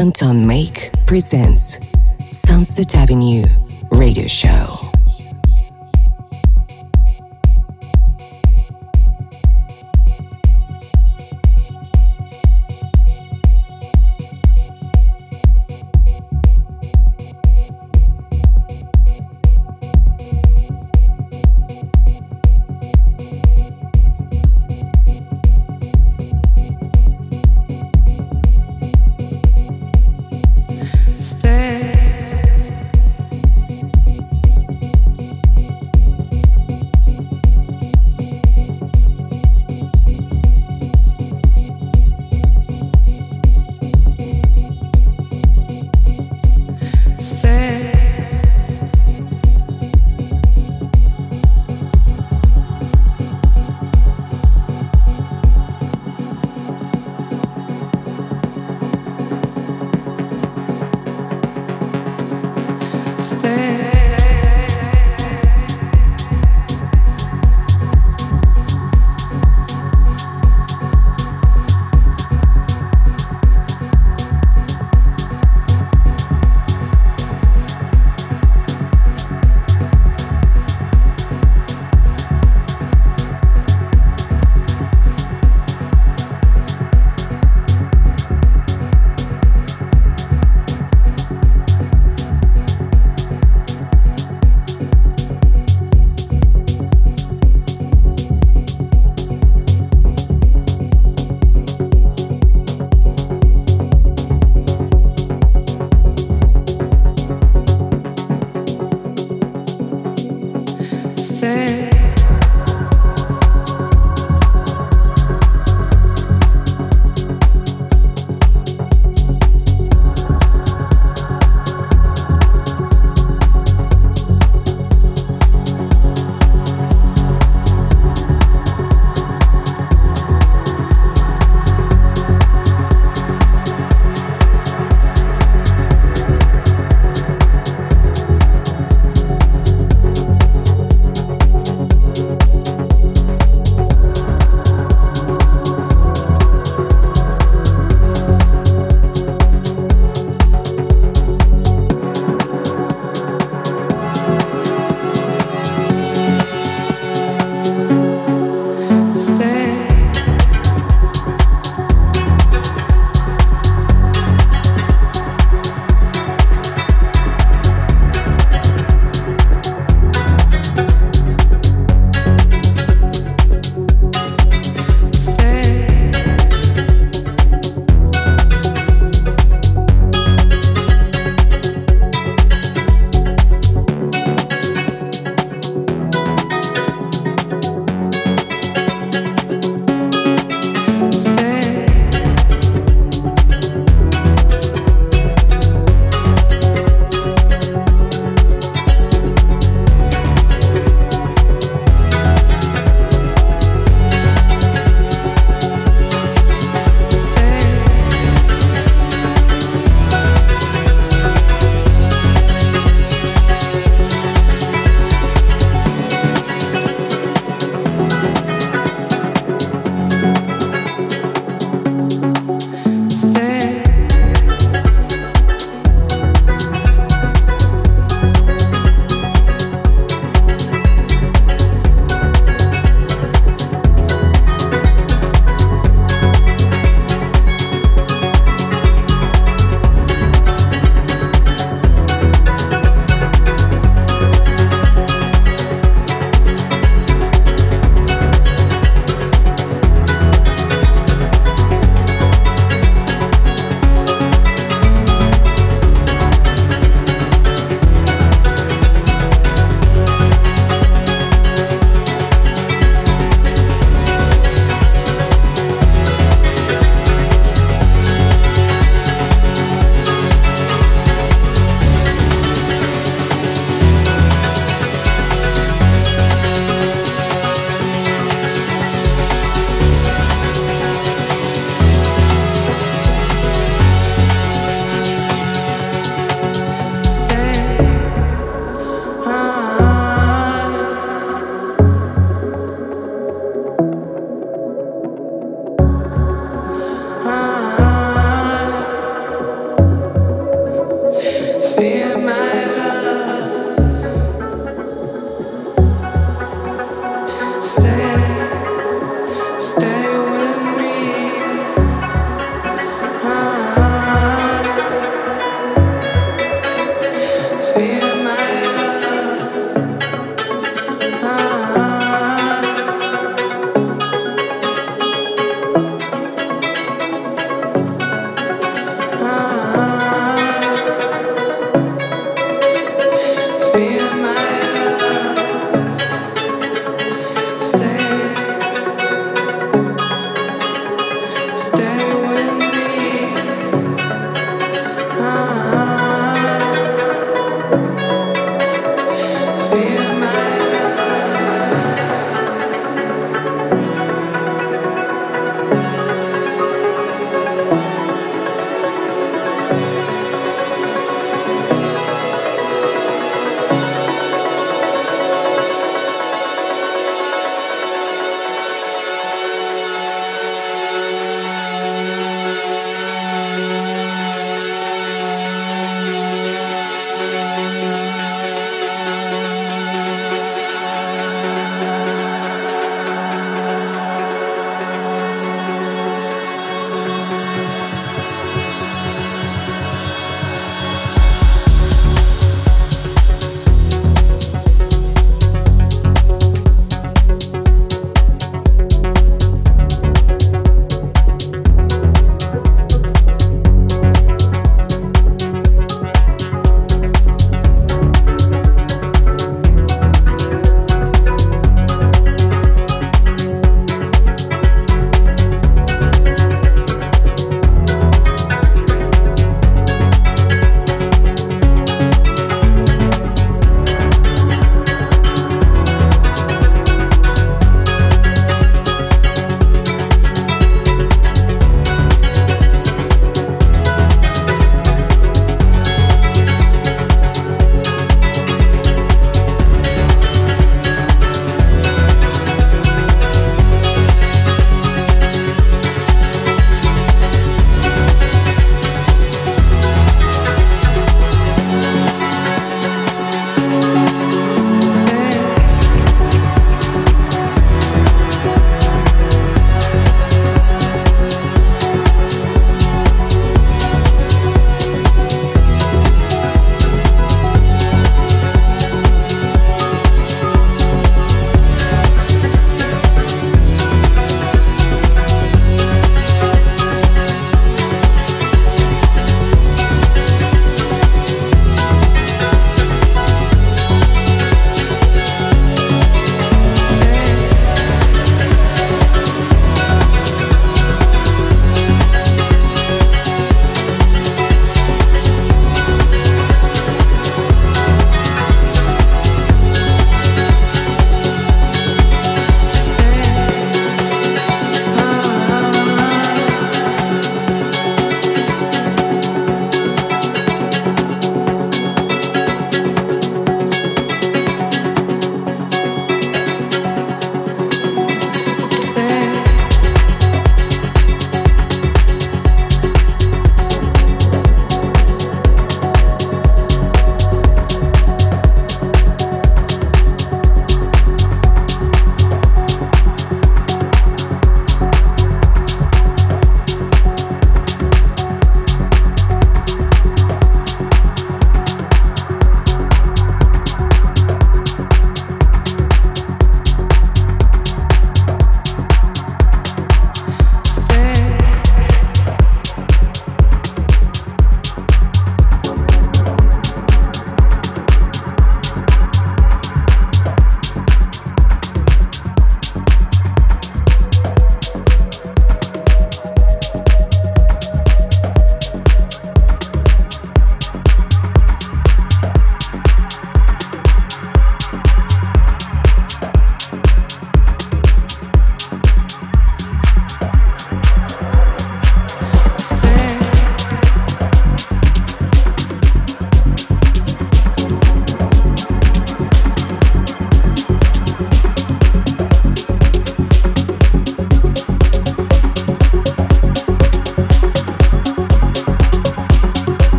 Anton Make presents Sunset Avenue Radio Show.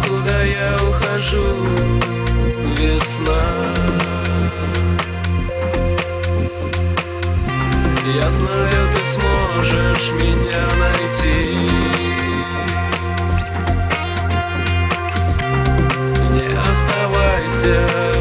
Куда я ухожу, весна. Я знаю, ты сможешь меня найти. Не оставайся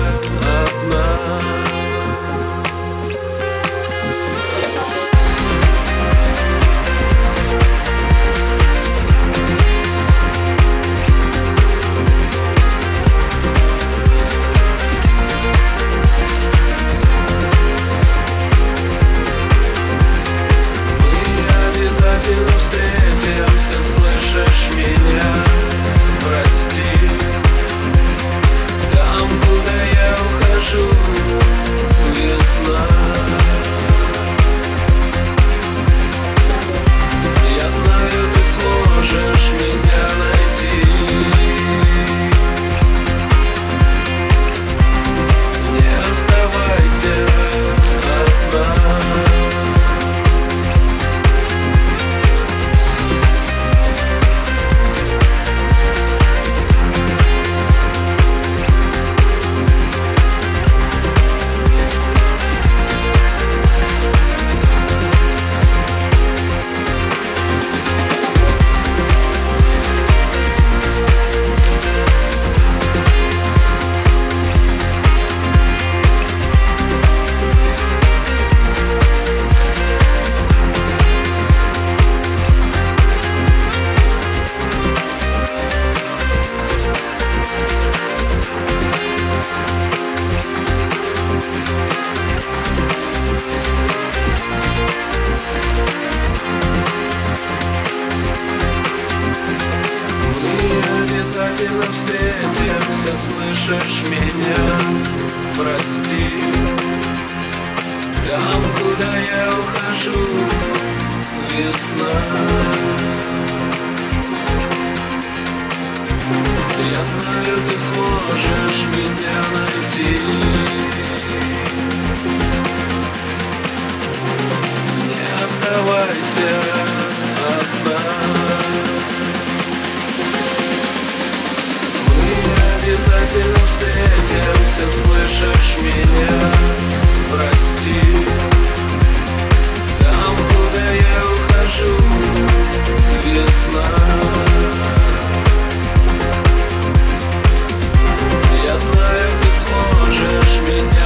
ясно. Я знаю, ты сможешь меня найти. Не оставайся одна. Мы обязательно встретимся, слышишь меня? Прости, там, куда я весна Я знаю, ты сможешь меня